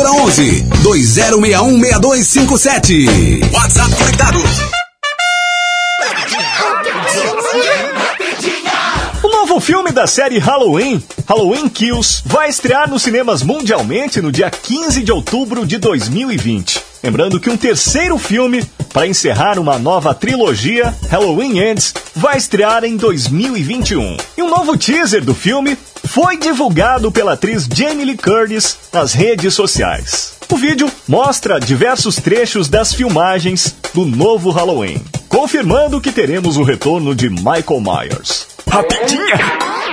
11 2061 6257. WhatsApp conectado. O novo filme da série Halloween, Halloween Kills, vai estrear nos cinemas mundialmente no dia 15 de outubro de 2020. Lembrando que um terceiro filme, para encerrar uma nova trilogia, Halloween Ends, vai estrear em 2021. E um novo teaser do filme foi divulgado pela atriz Jamie Lee Curtis nas redes sociais. O vídeo mostra diversos trechos das filmagens do novo Halloween, confirmando que teremos o retorno de Michael Myers. Rapidinha!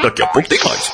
Daqui a pouco tem mais.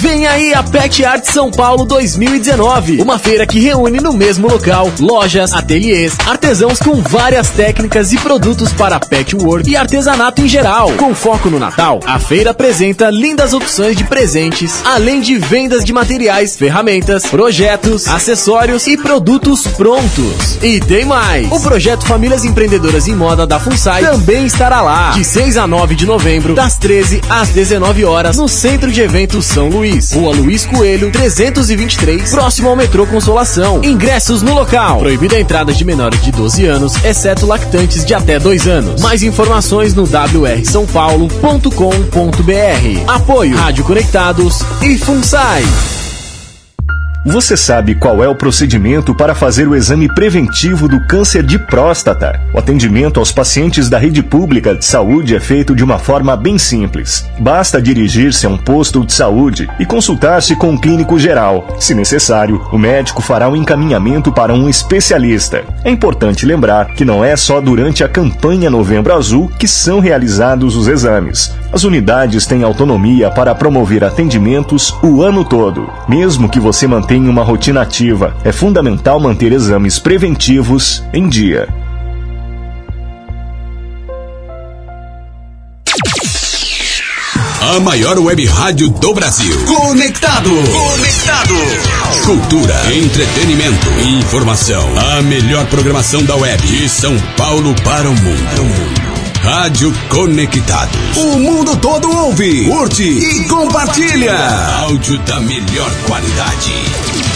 Vem aí a Pet Art São Paulo 2019, uma feira que reúne no mesmo local lojas, ateliês, artesãos com várias técnicas e produtos para patchwork e artesanato em geral. Com foco no Natal, a feira apresenta lindas opções de presentes, além de vendas de materiais, ferramentas, projetos, acessórios e produtos prontos. E tem mais! O projeto Famílias Empreendedoras em Moda da FUNSAI também estará lá, de 6 a 9 de novembro, das 13 às 19 horas, no Centro de Eventos São Luís, Rua Luiz Coelho, 323, próximo ao metrô Consolação. Ingressos no local. Proibida a entrada de menores de 12 anos, exceto lactantes de até 2 anos. Mais informações no wrsãopaulo.com.br. Apoio Rádio Conectados e FUNSAI. Você sabe qual é o procedimento para fazer o exame preventivo do câncer de próstata? O atendimento aos pacientes da rede pública de saúde é feito de uma forma bem simples. Basta dirigir-se a um posto de saúde e consultar-se com um clínico geral. Se necessário, o médico fará um encaminhamento para um especialista. É importante lembrar que não é só durante a campanha Novembro Azul que são realizados os exames. As unidades têm autonomia para promover atendimentos o ano todo. Mesmo que você mantenha uma rotina ativa, é fundamental manter exames preventivos em dia. A maior web rádio do Brasil. Conectado. Conectado. Cultura, entretenimento, informação. A melhor programação da web. De São Paulo para o mundo. Rádio Conectados. O mundo todo ouve, curte e compartilha. Áudio da melhor qualidade.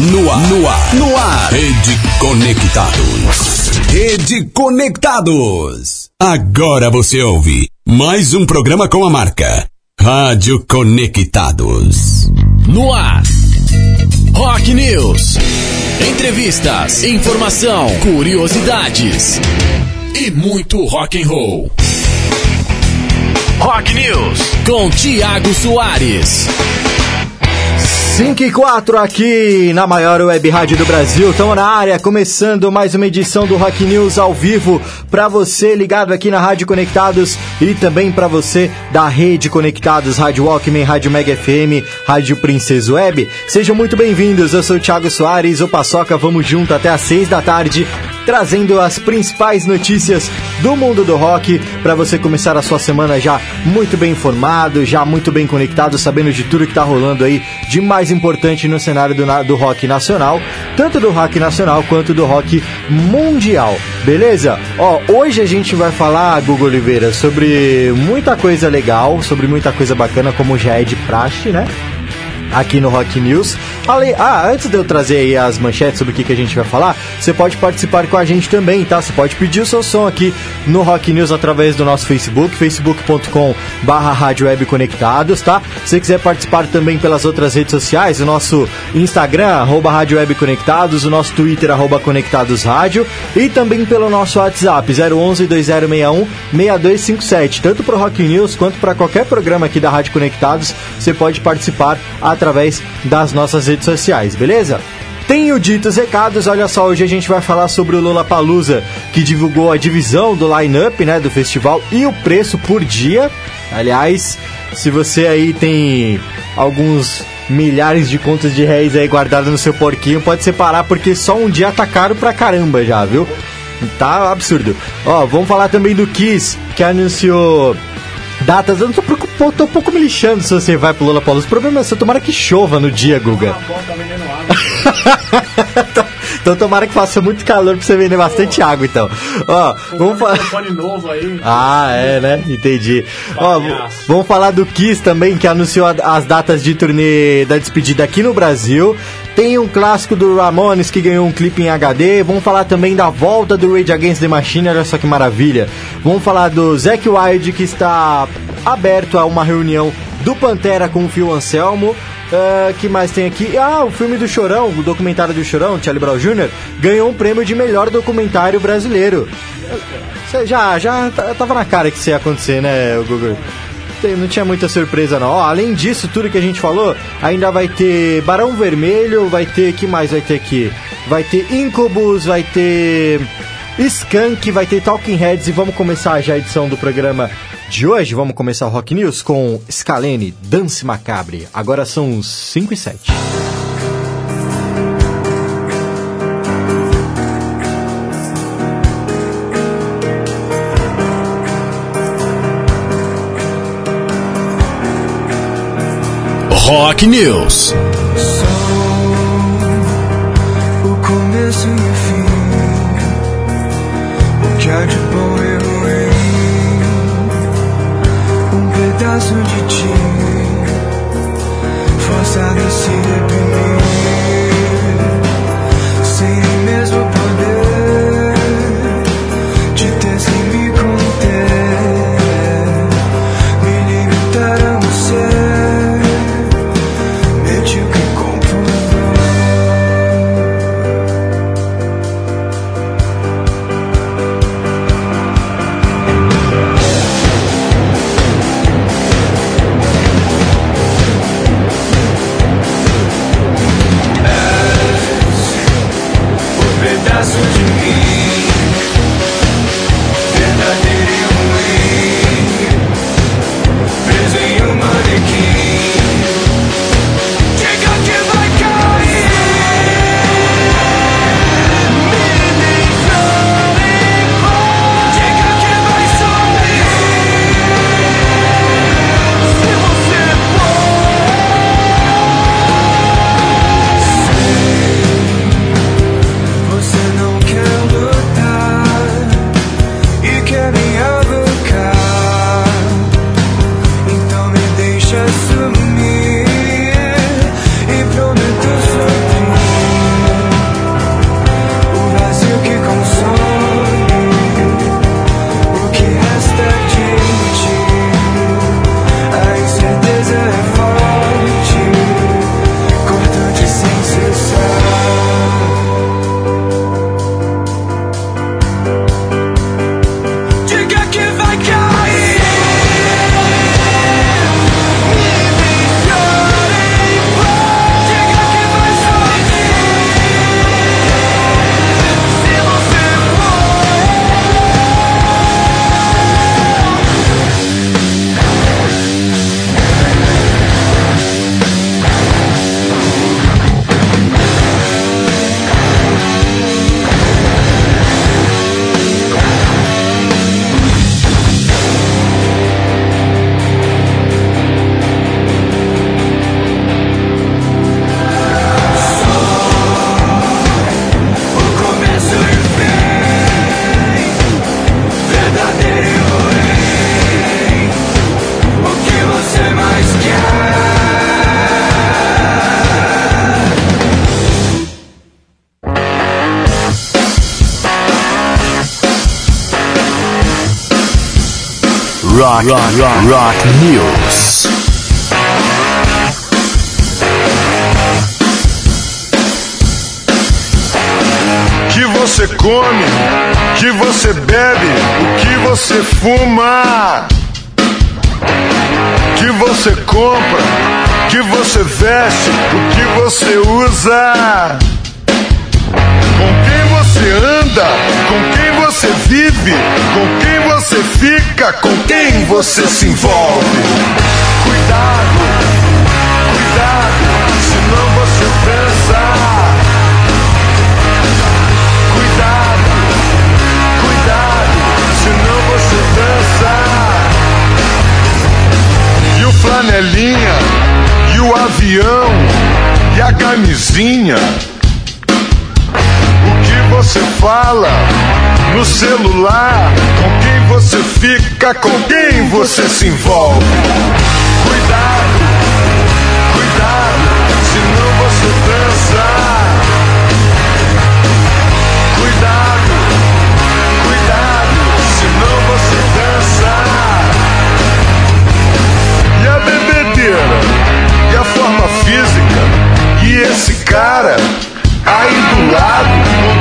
No ar, no ar, no ar. Rede Conectados. Rede Conectados. Agora você ouve mais um programa com a marca Rádio Conectados. No ar. Rock News. Entrevistas, informação, curiosidades e muito rock and roll. Rock News com Tiago Soares. 5 e 4 aqui na maior web rádio do Brasil. Estamos na área, começando mais uma edição do Rock News ao vivo para você ligado aqui na Rádio Conectados e também para você da Rede Conectados, Rádio Walkman, Rádio Mega FM, Rádio Princesa Web. Sejam muito bem-vindos. Eu sou o Thiago Soares, o Paçoca. Vamos junto até às 6 da tarde, trazendo as principais notícias do mundo do rock para você começar a sua semana já muito bem informado, já muito bem conectado, sabendo de tudo que tá rolando aí de mais importante no cenário do, do rock nacional, tanto do rock nacional quanto do rock mundial, beleza? Ó, hoje a gente vai falar, Google Oliveira, sobre muita coisa legal, sobre muita coisa bacana, como já é de praxe, né? Aqui no Rock News. Ale... Ah, antes de eu trazer aí as manchetes sobre o que, que a gente vai falar, você pode participar com a gente também, tá? Você pode pedir o seu som aqui no Rock News através do nosso Facebook, facebook.com Rádio Web Conectados, tá? Se você quiser participar também pelas outras redes sociais, o nosso Instagram, arroba Rádio Web Conectados, o nosso Twitter, arroba Conectados Rádio, e também pelo nosso WhatsApp, 011 2061 6257. Tanto para o Rock News quanto para qualquer programa aqui da Rádio Conectados, você pode participar através das nossas redes sociais, beleza? Tenho ditos recados, olha só, hoje a gente vai falar sobre o Lola Palusa, que divulgou a divisão do line-up, né, do festival e o preço por dia. Aliás, se você aí tem alguns milhares de contas de réis aí guardadas no seu porquinho, pode separar porque só um dia tá caro pra caramba já, viu? Tá absurdo. Ó, vamos falar também do Kiss, que anunciou datas. Eu não tô, preocupado, tô um pouco me lixando se você vai pro Lola Palusa. O problema é só tomara que chova no dia, Guga. então tomara que faça muito calor pra você vender bastante água, então. Ó, vamos falar. Ah, é, né? Entendi. Ó, vamos falar do Kiss também, que anunciou as datas de turnê da despedida aqui no Brasil. Tem um clássico do Ramones que ganhou um clipe em HD. Vamos falar também da volta do Rage Against the Machine, olha só que maravilha. Vamos falar do Zack Wilde que está aberto a uma reunião do Pantera com o Phil Anselmo. Uh, que mais tem aqui? Ah, o filme do Chorão, o documentário do Chorão, Charlie Brown Jr., ganhou um prêmio de melhor documentário brasileiro. Já, já tava na cara que isso ia acontecer, né, Google? Não tinha muita surpresa não. Ó, além disso, tudo que a gente falou, ainda vai ter Barão Vermelho, vai ter. que mais vai ter aqui? Vai ter Incubus, vai ter. Skunk, vai ter Talking Heads e vamos começar já a edição do programa de hoje. Vamos começar o Rock News com Scalene, Dance Macabre. Agora são 5 e 7. Rock News. o começo e o fim, o que há de bom um pedaço de ti, forçado a Rock, rock, rock, rock News. que você come, que você bebe, o que você fuma, que você compra, que você veste, o que você usa, com quem você anda, com quem você vive, com quem você fica, com quem você se envolve. Cuidado, cuidado, senão você pensa. Cuidado, cuidado, senão você dança. E o flanelinha, e o avião, e a camisinha. O que você fala no celular? Com quem você fica? Com quem você se envolve? Cuidado, cuidado, senão você dança. Cuidado, cuidado, senão você dança. E a bebedeira, e a forma física, e esse cara aí do lado,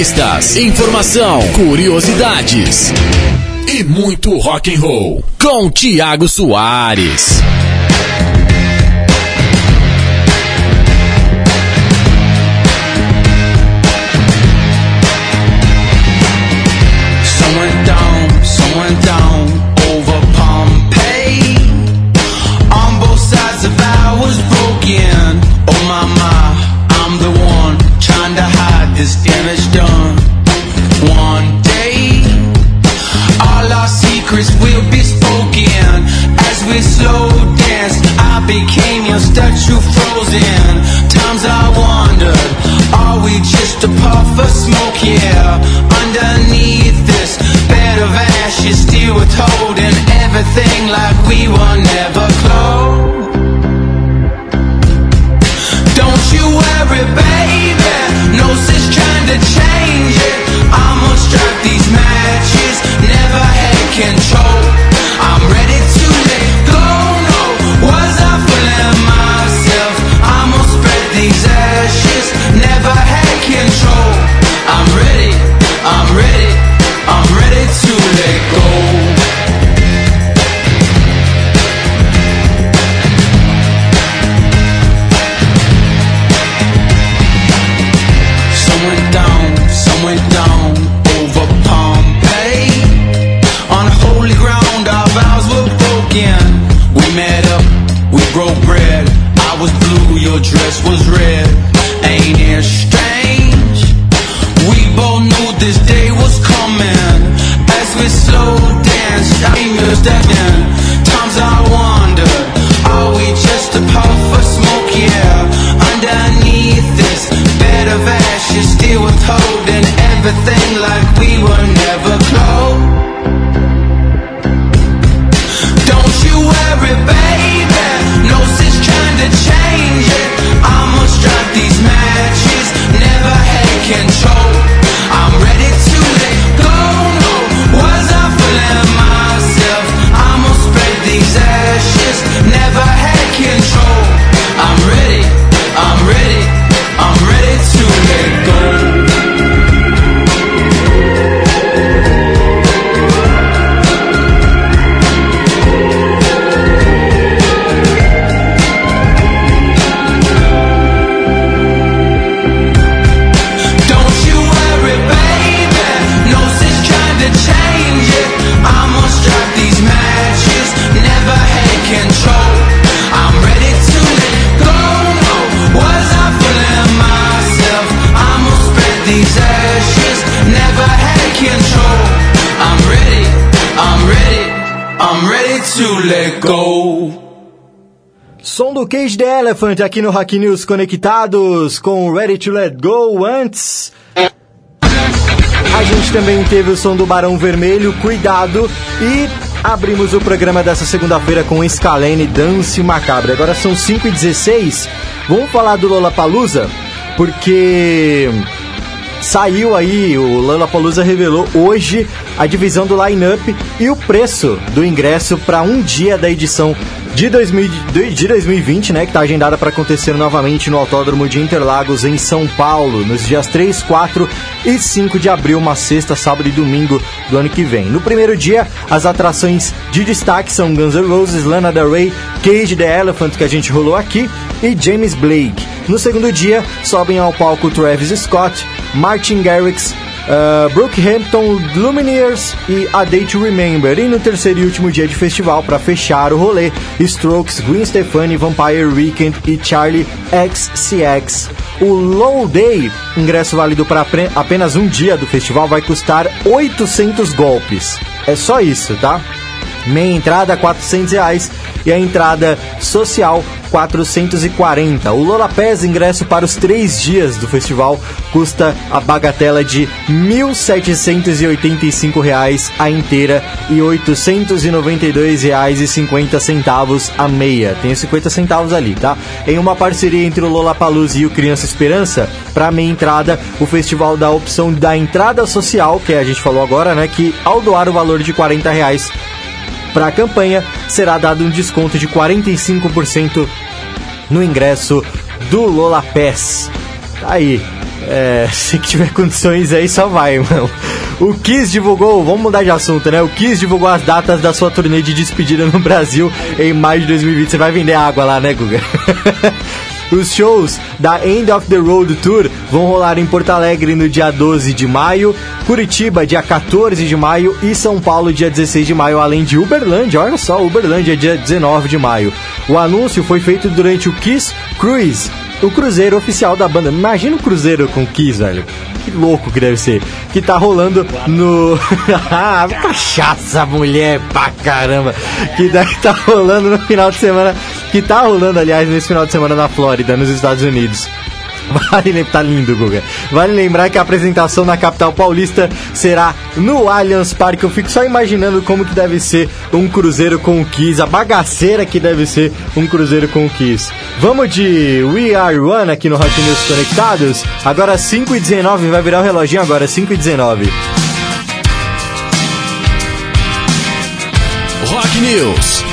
Entrevistas, informação, curiosidades e muito rock and roll com Tiago Soares. Became your statue frozen. Times I wondered, are we just a puff of smoke? Yeah, underneath this bed of ashes, still withholding everything like we were Cage the Elephant aqui no Hack News Conectados com Ready to Let Go antes. A gente também teve o som do Barão Vermelho, Cuidado, e abrimos o programa dessa segunda-feira com Scalene Dance Macabra. Agora são 5h16, vamos falar do Lollapalooza, porque saiu aí, o Lollapalooza revelou hoje a divisão do line-up e o preço do ingresso para um dia da edição de, 2000, de de 2020, né, que está agendada para acontecer novamente no Autódromo de Interlagos, em São Paulo, nos dias 3, 4 e 5 de abril, uma sexta, sábado e domingo do ano que vem. No primeiro dia, as atrações de destaque são Guns N' Roses, Lana Del Rey, Cage the Elephant, que a gente rolou aqui, e James Blake. No segundo dia, sobem ao palco Travis Scott, Martin Garrix, Uh, Brookhampton, Lumineers e A Day to Remember. E no terceiro e último dia de festival, para fechar o rolê, Strokes, Gwen Stefani, Vampire Weekend e Charlie XCX. O Low Day, ingresso válido para apenas um dia do festival, vai custar 800 golpes. É só isso, tá? Meia entrada, 400 reais. E a entrada social, 440. O Lola ingresso para os três dias do festival, custa a bagatela de 1.785 reais a inteira e R$ 892,50 a meia. Tem os 50 centavos ali, tá? Em uma parceria entre o Lola Palusa e o Criança Esperança, para meia entrada, o festival dá a opção da entrada social, que a gente falou agora, né? Que ao doar o valor de 40 reais para a campanha, será dado um desconto de 45% no ingresso do Lola Pass. Tá aí. É, se tiver condições aí, só vai, mano. O Kiss divulgou, vamos mudar de assunto, né? O Kiss divulgou as datas da sua turnê de despedida no Brasil em maio de 2020. Você vai vender água lá, né, Guga? Os shows da End of the Road Tour vão rolar em Porto Alegre no dia 12 de maio, Curitiba dia 14 de maio e São Paulo dia 16 de maio, além de Uberlândia, olha só, Uberlândia dia 19 de maio. O anúncio foi feito durante o Kiss Cruise, o cruzeiro oficial da banda. Imagina um cruzeiro com Kiss, velho. Que louco que deve ser. Que tá rolando no. ah, cachaça, mulher, pra caramba. Que deve tá rolando no final de semana. Que tá rolando, aliás, nesse final de semana na Flórida, nos Estados Unidos. Vale lembrar, tá lindo, Guga. Vale lembrar que a apresentação na capital paulista será no Allianz Parque. Eu fico só imaginando como que deve ser um cruzeiro com o Kiss, a bagaceira que deve ser um cruzeiro com o Kiss. Vamos de We Are One aqui no Hot News Conectados. Agora 5 e 19 vai virar o reloginho agora, 5 e 19 Rock News.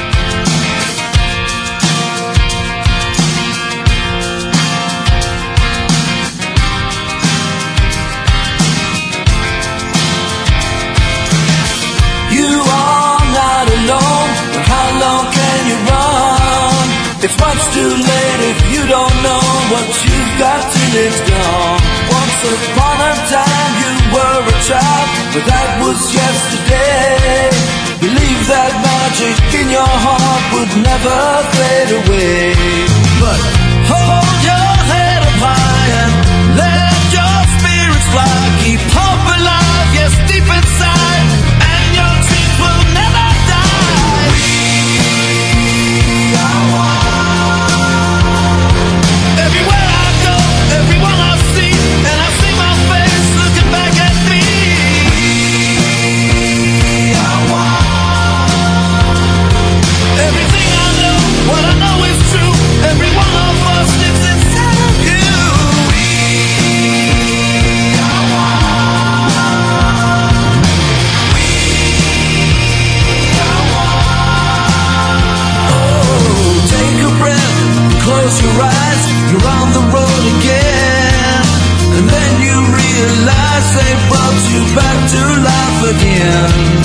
Was yesterday. Believe that magic in your heart would never fade away. But hold your head up high and let your spirits fly. Keep hope alive, yes, deep inside, Yeah.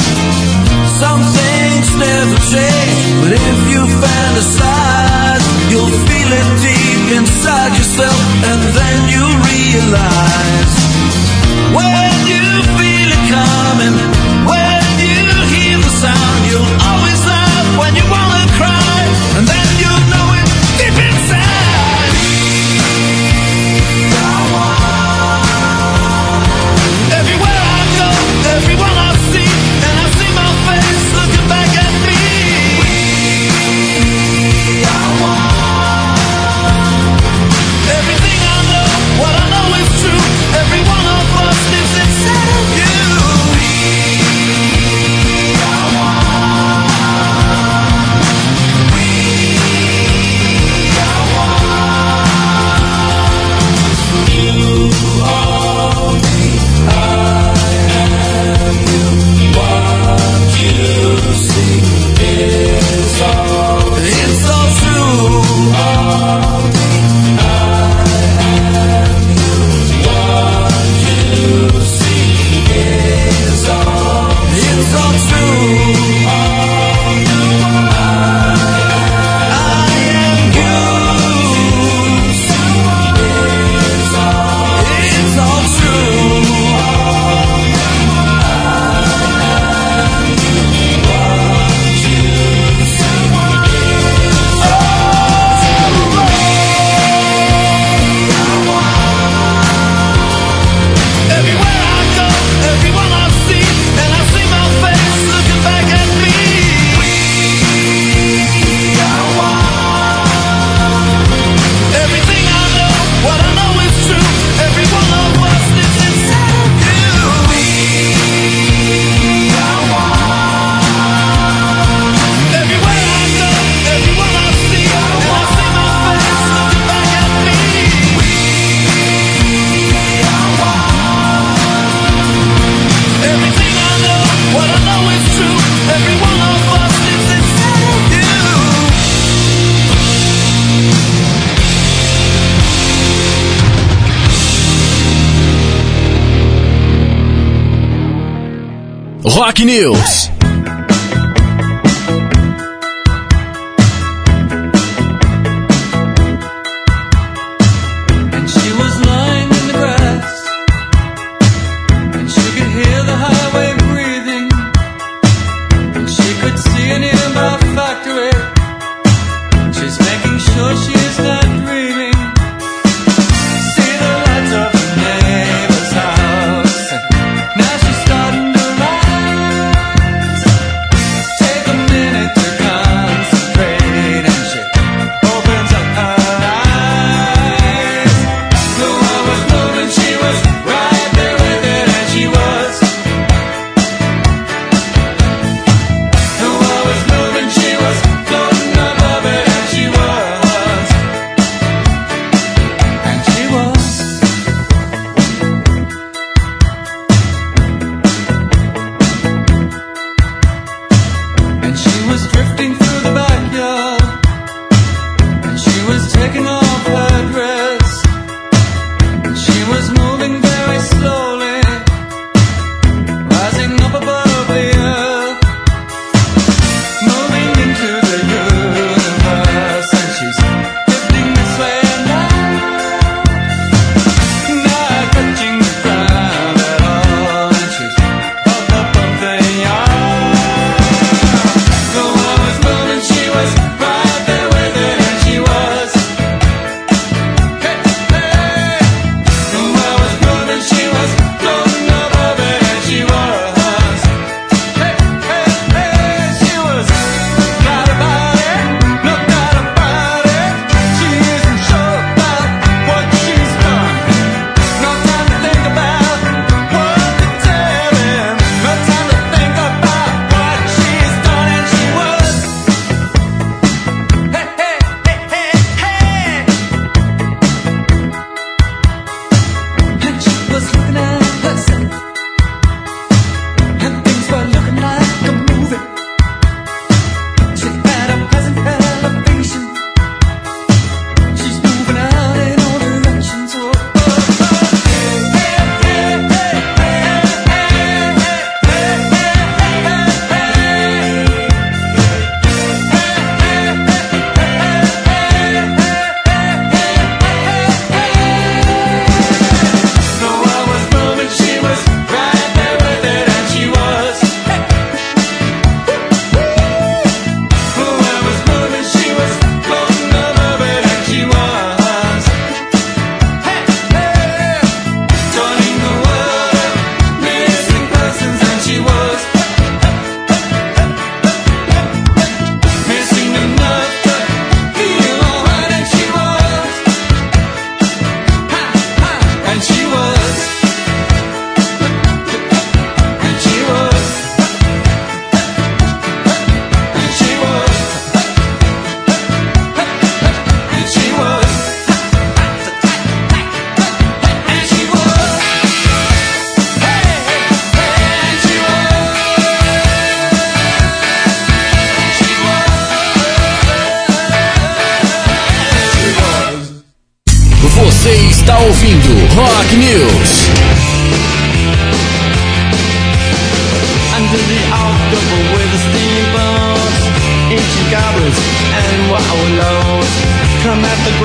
News.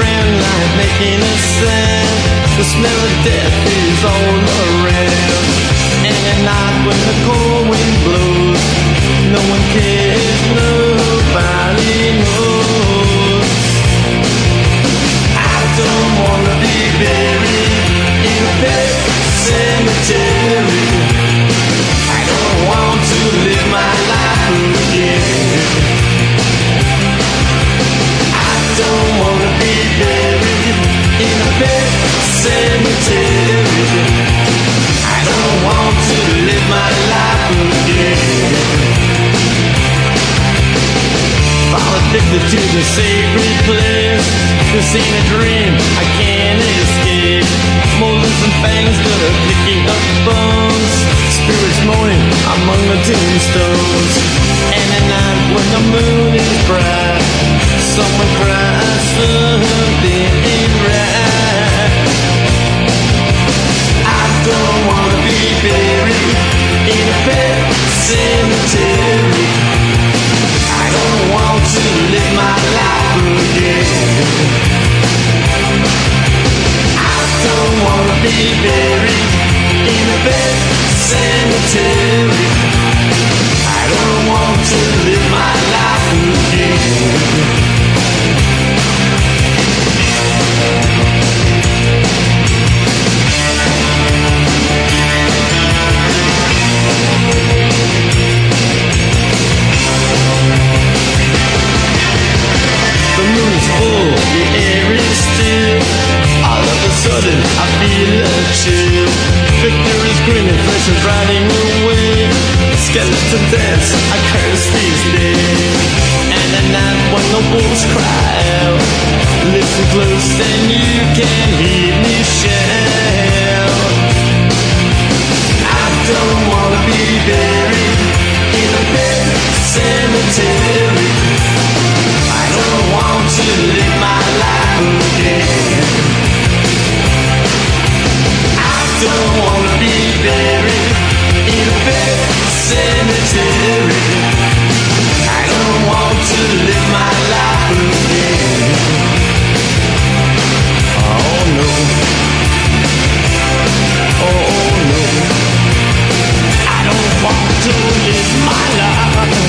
Grand line making a sound. The smell of death is all around. And at night when the cold wind blows, no one cares, nobody knows. I don't wanna be buried in a pet cemetery. I don't want to live my life to live my life again. Fall addicted to the sacred place. This ain't a dream, I can't escape. Molars and fangs that picking bones. Spirits among the tombstones. And at night when the moon is bright, someone cries something don't wanna be buried in a pet cemetery. I don't want to live my life again. I don't wanna be buried in a pet cemetery. I don't want to live my life again. Sudden, I feel a chill. Victor is grinning, flesh is riding away. Skeleton dance, I curse these days. And at night when the wolves cry out, listen close and you can hear me shout. I don't wanna be buried in a pet cemetery. I don't want to live my life again. I don't wanna be buried in a pet cemetery. I don't want to live my life again. Oh no. Oh no. I don't want to live my life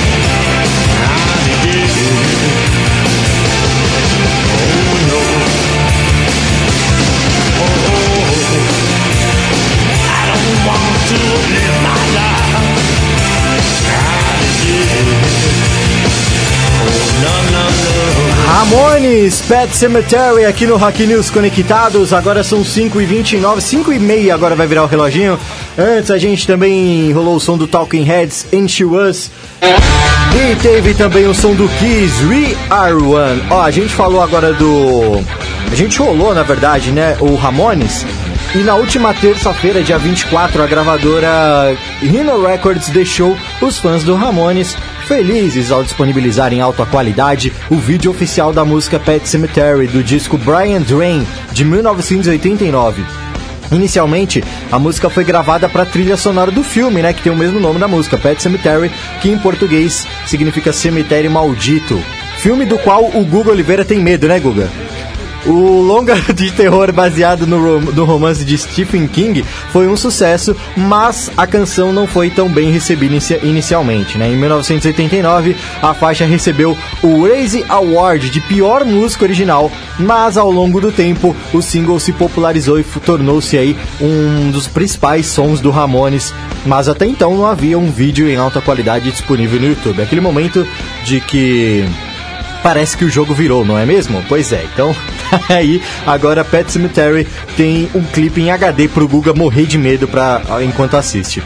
Ramones, Pet Cemetery aqui no Rock News Conectados. Agora são 5 e 29 5 e meia agora vai virar o reloginho. Antes a gente também rolou o som do Talking Heads, Ain't You Us. E teve também o som do Kiss, We Are One. Ó, a gente falou agora do. A gente rolou, na verdade, né? O Ramones. E na última terça-feira, dia 24, a gravadora Rhino Records deixou os fãs do Ramones felizes ao disponibilizar em alta qualidade o vídeo oficial da música Pet Cemetery do disco Brian Drain de 1989. Inicialmente, a música foi gravada para a trilha sonora do filme, né, que tem o mesmo nome da música, Pet Cemetery, que em português significa cemitério maldito. Filme do qual o Guga Oliveira tem medo, né, Guga? O longa de terror baseado no, rom- no romance de Stephen King foi um sucesso, mas a canção não foi tão bem recebida inicia- inicialmente. Né? Em 1989, a faixa recebeu o Raise Award de pior música original, mas ao longo do tempo o single se popularizou e tornou-se aí um dos principais sons do Ramones. Mas até então não havia um vídeo em alta qualidade disponível no YouTube. Aquele momento de que Parece que o jogo virou, não é mesmo? Pois é, então aí agora Pet Cemetery tem um clipe em HD pro Guga morrer de medo pra, enquanto assiste.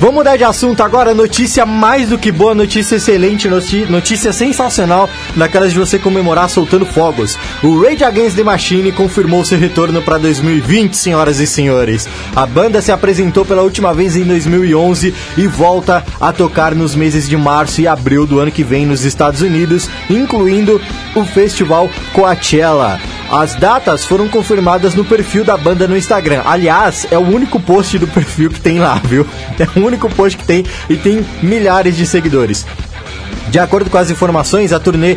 Vamos mudar de assunto agora, notícia mais do que boa, notícia excelente, notícia sensacional, daquelas de você comemorar soltando fogos. O Rage Against the Machine confirmou seu retorno para 2020, senhoras e senhores. A banda se apresentou pela última vez em 2011 e volta a tocar nos meses de março e abril do ano que vem nos Estados Unidos, incluindo o festival Coachella. As datas foram confirmadas no perfil da banda no Instagram. Aliás, é o único post do perfil que tem lá, viu? É o único post que tem e tem milhares de seguidores. De acordo com as informações, a turnê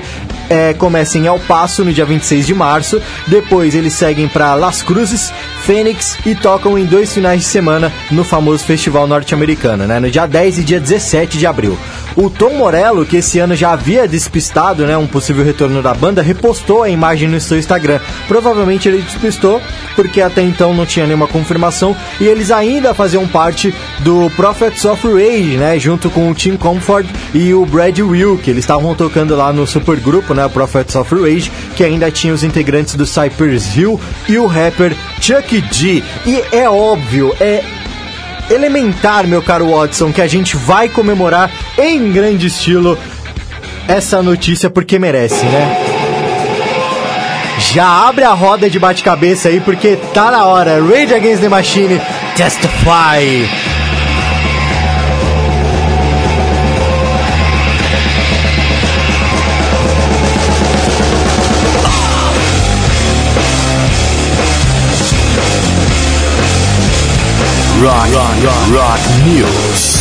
é, começa em El Paso no dia 26 de março. Depois eles seguem para Las Cruzes, Phoenix e tocam em dois finais de semana no famoso festival norte-americano, né? No dia 10 e dia 17 de abril. O Tom Morello, que esse ano já havia despistado né, um possível retorno da banda, repostou a imagem no seu Instagram. Provavelmente ele despistou porque até então não tinha nenhuma confirmação e eles ainda faziam parte do Prophets of Rage, né? Junto com o Tim Comfort e o Brad Will, que eles estavam tocando lá no supergrupo, né? Prophets of Rage, que ainda tinha os integrantes do Cypress Hill e o rapper Chuck D. E é óbvio, é elementar, meu caro Watson, que a gente vai comemorar em grande estilo essa notícia porque merece, né? Já abre a roda de bate-cabeça aí porque tá na hora. Rage Against the Machine, Testify. Rock, rock, rock, rock News.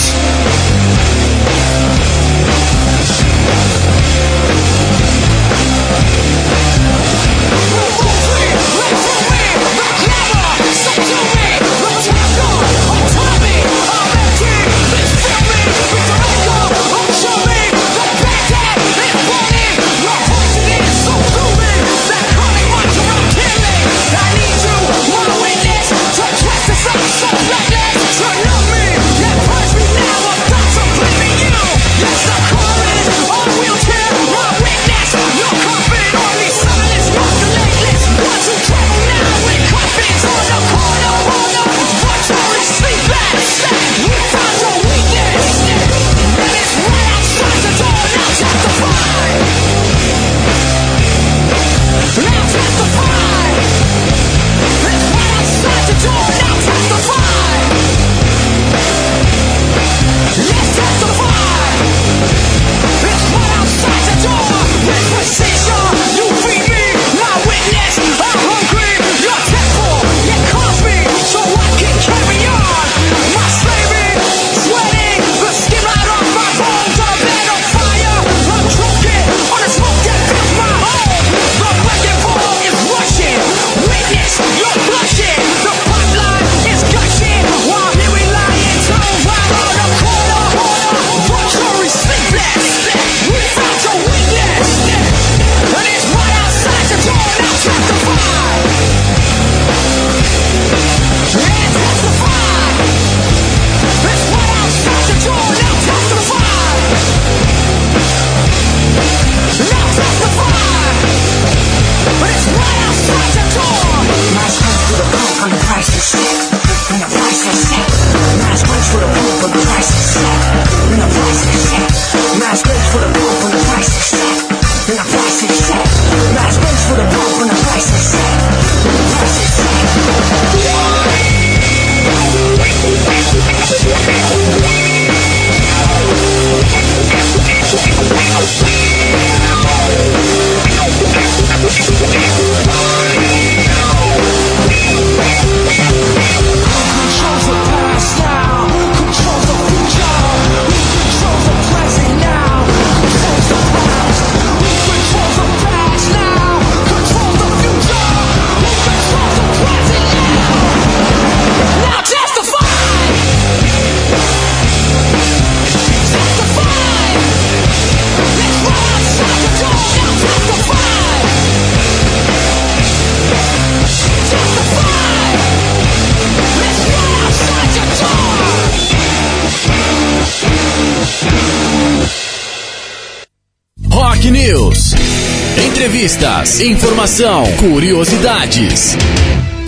Informação, curiosidades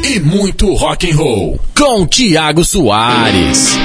e muito rock and roll com Tiago Soares.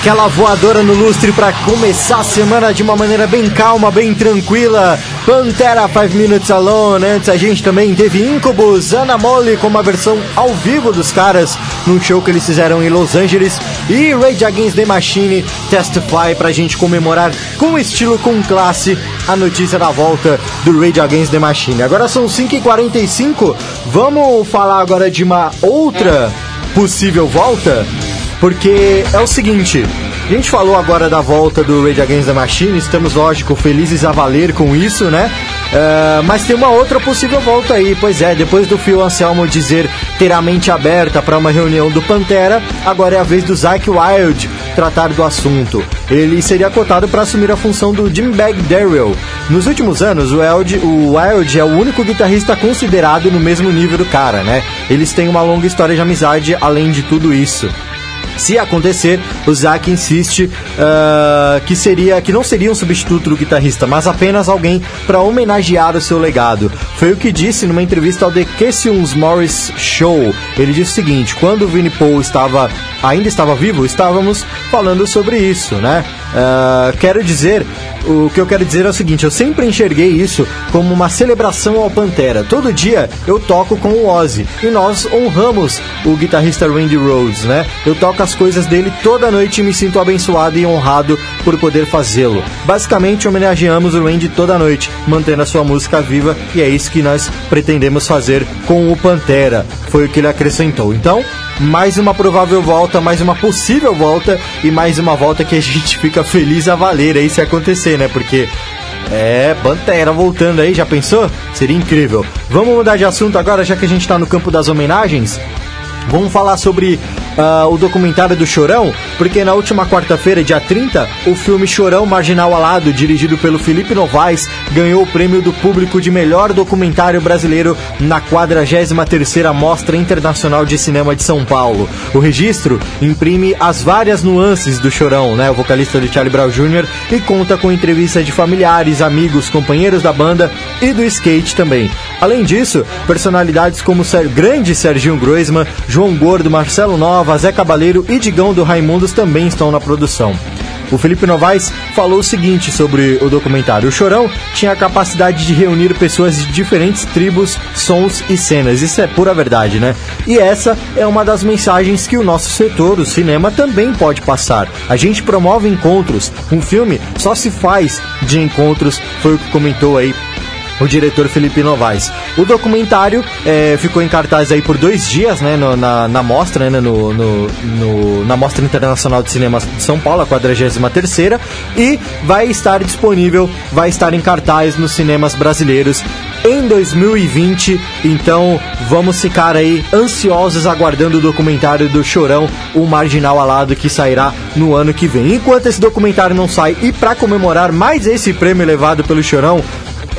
Aquela voadora no lustre para começar a semana de uma maneira bem calma, bem tranquila. Pantera 5 Minutes Alone. Antes a gente também teve Incubus, Ana Mole com uma versão ao vivo dos caras num show que eles fizeram em Los Angeles. E Rage Against the Machine Testify pra gente comemorar com estilo, com classe, a notícia da volta do Rage Against the Machine. Agora são 5h45. Vamos falar agora de uma outra possível volta? Porque é o seguinte, a gente falou agora da volta do Rage Against the Machine, estamos, lógico, felizes a valer com isso, né? Uh, mas tem uma outra possível volta aí, pois é, depois do Phil Anselmo dizer ter a mente aberta para uma reunião do Pantera, agora é a vez do Zack Wild tratar do assunto. Ele seria cotado para assumir a função do Jim Bag Darrell. Nos últimos anos, o Wild, o Wild é o único guitarrista considerado no mesmo nível do cara, né? Eles têm uma longa história de amizade além de tudo isso. Se acontecer, o Zack insiste uh, que seria que não seria um substituto do guitarrista, mas apenas alguém para homenagear o seu legado. Foi o que disse numa entrevista ao The Cassius Morris Show. Ele disse o seguinte: quando o Vinnie Paul estava ainda estava vivo, estávamos falando sobre isso, né? Uh, quero dizer, o que eu quero dizer é o seguinte: eu sempre enxerguei isso como uma celebração ao Pantera. Todo dia eu toco com o Ozzy e nós honramos o guitarrista Randy Rhodes, né? Eu toco as coisas dele toda noite e me sinto abençoado e honrado por poder fazê-lo. Basicamente, homenageamos o Randy toda noite, mantendo a sua música viva e é isso que nós pretendemos fazer com o Pantera. Foi o que ele acrescentou. Então, mais uma provável volta, mais uma possível volta e mais uma volta que a gente fica feliz a valer aí se acontecer, né? Porque é, Pantera voltando aí, já pensou? Seria incrível. Vamos mudar de assunto agora, já que a gente tá no campo das homenagens? Vamos falar sobre uh, o documentário do Chorão, porque na última quarta-feira, dia 30, o filme Chorão Marginal Alado, dirigido pelo Felipe Novaes, ganhou o prêmio do público de melhor documentário brasileiro na 43ª Mostra Internacional de Cinema de São Paulo. O registro imprime as várias nuances do Chorão, né, o vocalista de Charlie Brown Jr., e conta com entrevistas de familiares, amigos, companheiros da banda e do skate também. Além disso, personalidades como o grande Serginho Groisman, João Gordo, Marcelo Nova, Zé Cabaleiro e Digão do Raimundos também estão na produção. O Felipe Novaes falou o seguinte sobre o documentário: O Chorão tinha a capacidade de reunir pessoas de diferentes tribos, sons e cenas. Isso é pura verdade, né? E essa é uma das mensagens que o nosso setor, o cinema, também pode passar. A gente promove encontros. Um filme só se faz de encontros, foi o que comentou aí o diretor Felipe Novaes. O documentário é, ficou em cartaz aí por dois dias, né, no, na, na mostra, né, no, no, no, na Mostra Internacional de Cinema de São Paulo, a 43 e vai estar disponível, vai estar em cartaz nos cinemas brasileiros em 2020. Então vamos ficar aí ansiosos aguardando o documentário do Chorão, o Marginal Alado, que sairá no ano que vem. Enquanto esse documentário não sai e para comemorar mais esse prêmio levado pelo Chorão,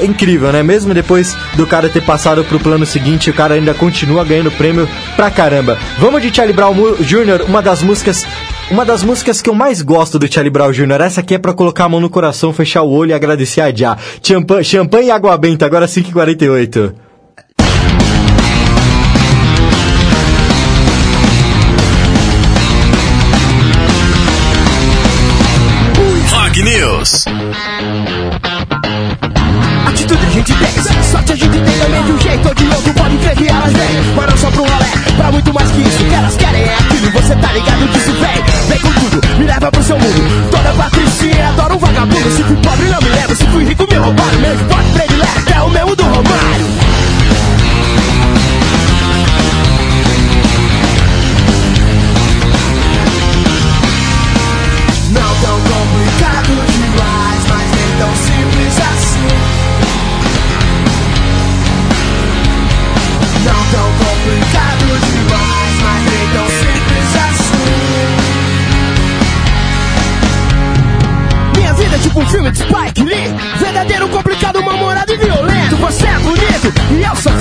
é incrível, né? Mesmo depois do cara ter passado pro plano seguinte, o cara ainda continua ganhando prêmio pra caramba. Vamos de Charlie Brown Jr., uma das músicas uma das músicas que eu mais gosto do Charlie Brown Jr. Essa aqui é pra colocar a mão no coração, fechar o olho e agradecer a Já. Champanhe, champanhe e água benta, agora 5h48. Rock News. Gente tem, sorte a gente tem também de um jeito ou de outro. Pode crer que elas vêm, mas não só pro rolê. Pra muito mais que isso, que elas querem é aquilo. Você tá ligado disso, vem, vem com tudo, me leva pro seu mundo. Toda patricinha adora um vagabundo. Se fui pobre, não me leva. Se fui rico, me roubaram. Meu esporte predileto é o mesmo do Romário. So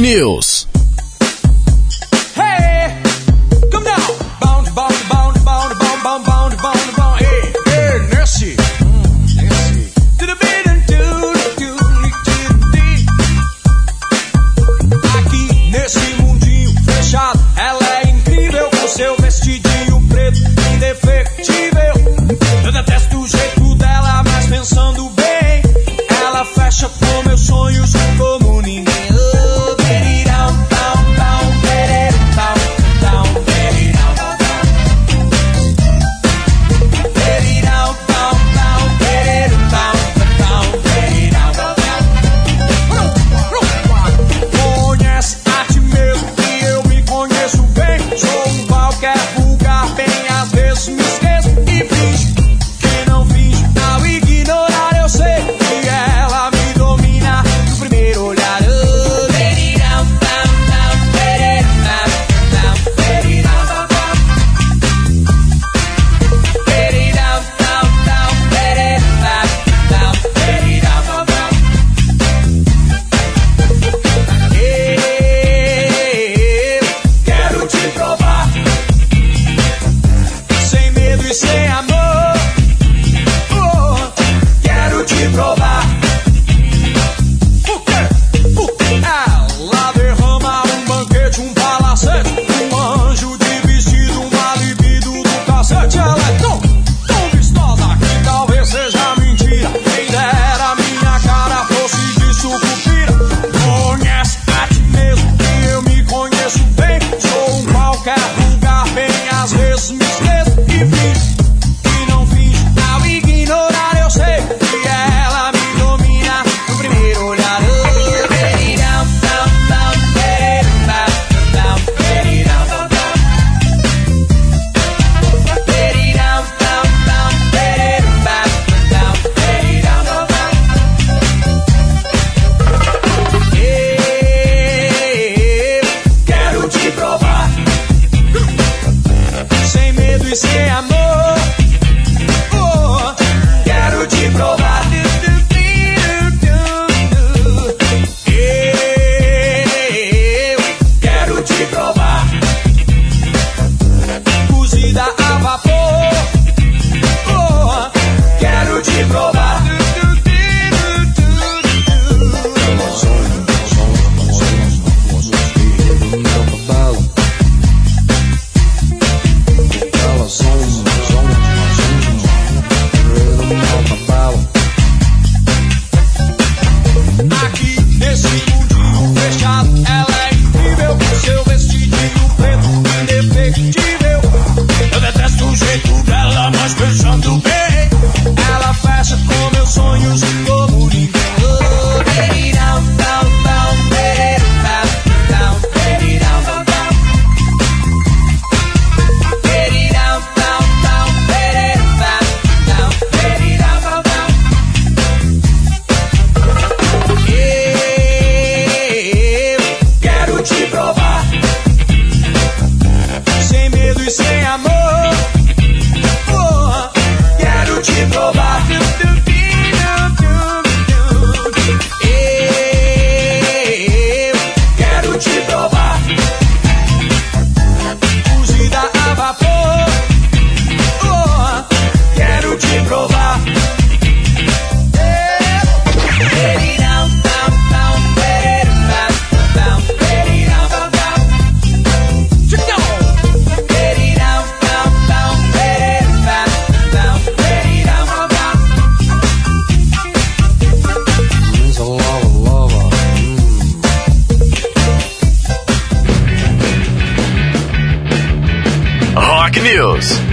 News. dice amor. House.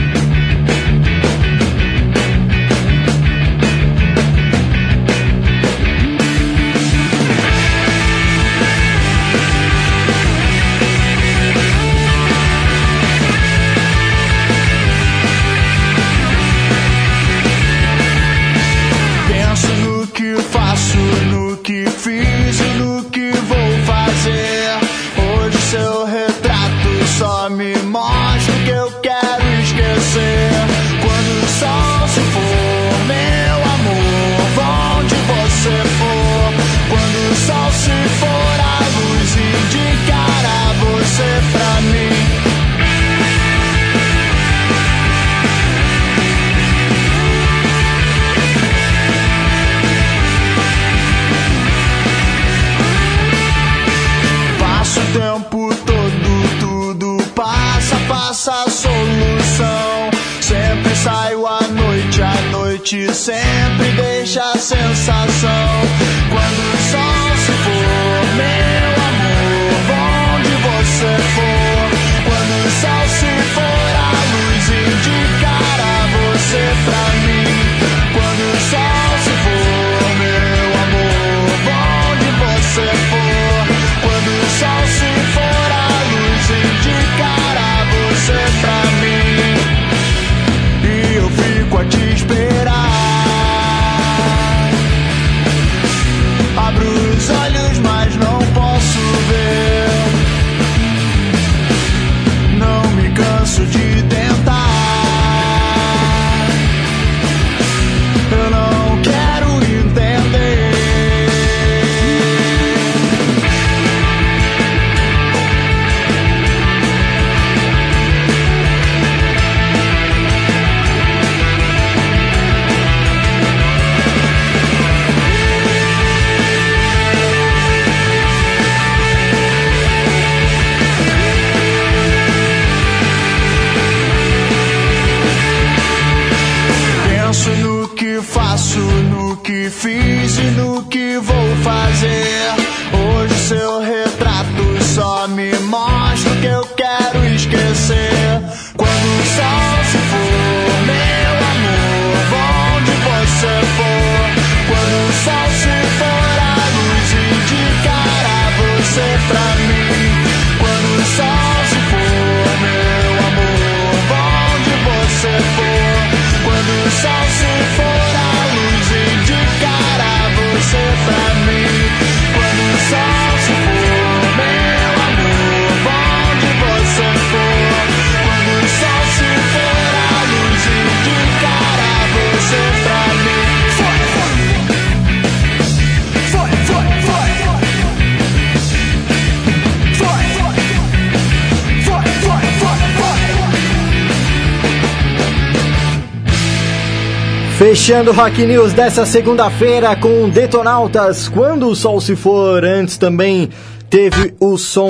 Fechando o Rock News dessa segunda-feira com Detonautas, quando o sol se for. Antes também teve o som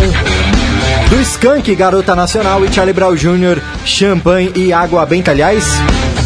do Skank, Garota Nacional e Charlie Brown Jr., Champanhe e Água Benta. Aliás,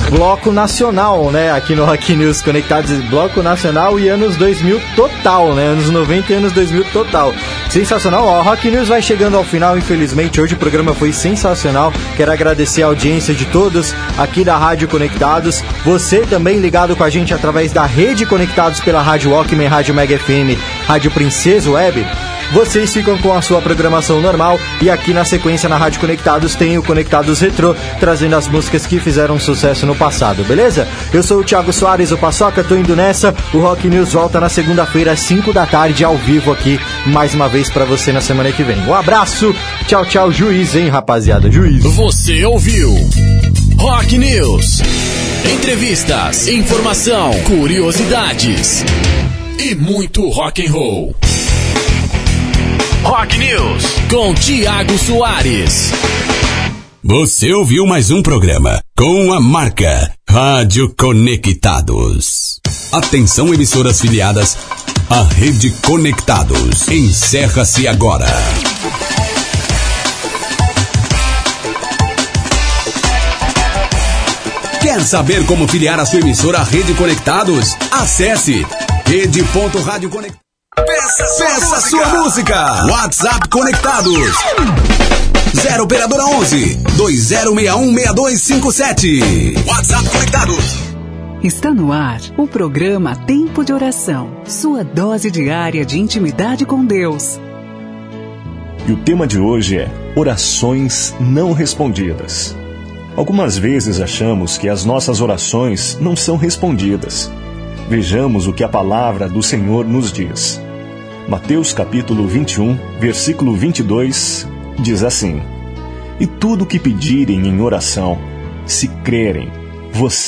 bloco nacional, né? Aqui no Rock News Conectados, bloco nacional e anos 2000 total, né? Anos 90 e anos 2000 total. Sensacional, ó, o Rock News vai chegando ao final, infelizmente. Hoje o programa foi sensacional. Quero agradecer a audiência de todos aqui da Rádio Conectados. Você também ligado com a gente através da rede Conectados pela Rádio Walkman, Rádio Mega FM, Rádio Princesa Web. Vocês ficam com a sua programação normal e aqui na sequência na Rádio Conectados tem o Conectados Retro, trazendo as músicas que fizeram sucesso no passado, beleza? Eu sou o Thiago Soares, o Paçoca, tô indo nessa. O Rock News volta na segunda-feira às 5 da tarde ao vivo aqui, mais uma vez pra você na semana que vem. Um abraço, tchau, tchau, juiz, hein, rapaziada, juiz. Você ouviu Rock News. Entrevistas, informação, curiosidades e muito rock and roll. Rock News com Tiago Soares. Você ouviu mais um programa com a marca Rádio Conectados. Atenção emissoras filiadas à Rede Conectados. Encerra-se agora. Quer saber como filiar a sua emissora à Rede Conectados? Acesse rede.radioconectados. Peça, Peça sua música. WhatsApp Conectados. 0 operadora 11 2061 6257. WhatsApp conectado. Está no ar o programa Tempo de Oração, sua dose diária de intimidade com Deus. E o tema de hoje é Orações não respondidas. Algumas vezes achamos que as nossas orações não são respondidas. Vejamos o que a palavra do Senhor nos diz. Mateus capítulo 21, versículo 22 diz assim: E tudo que pedirem em oração, se crerem, você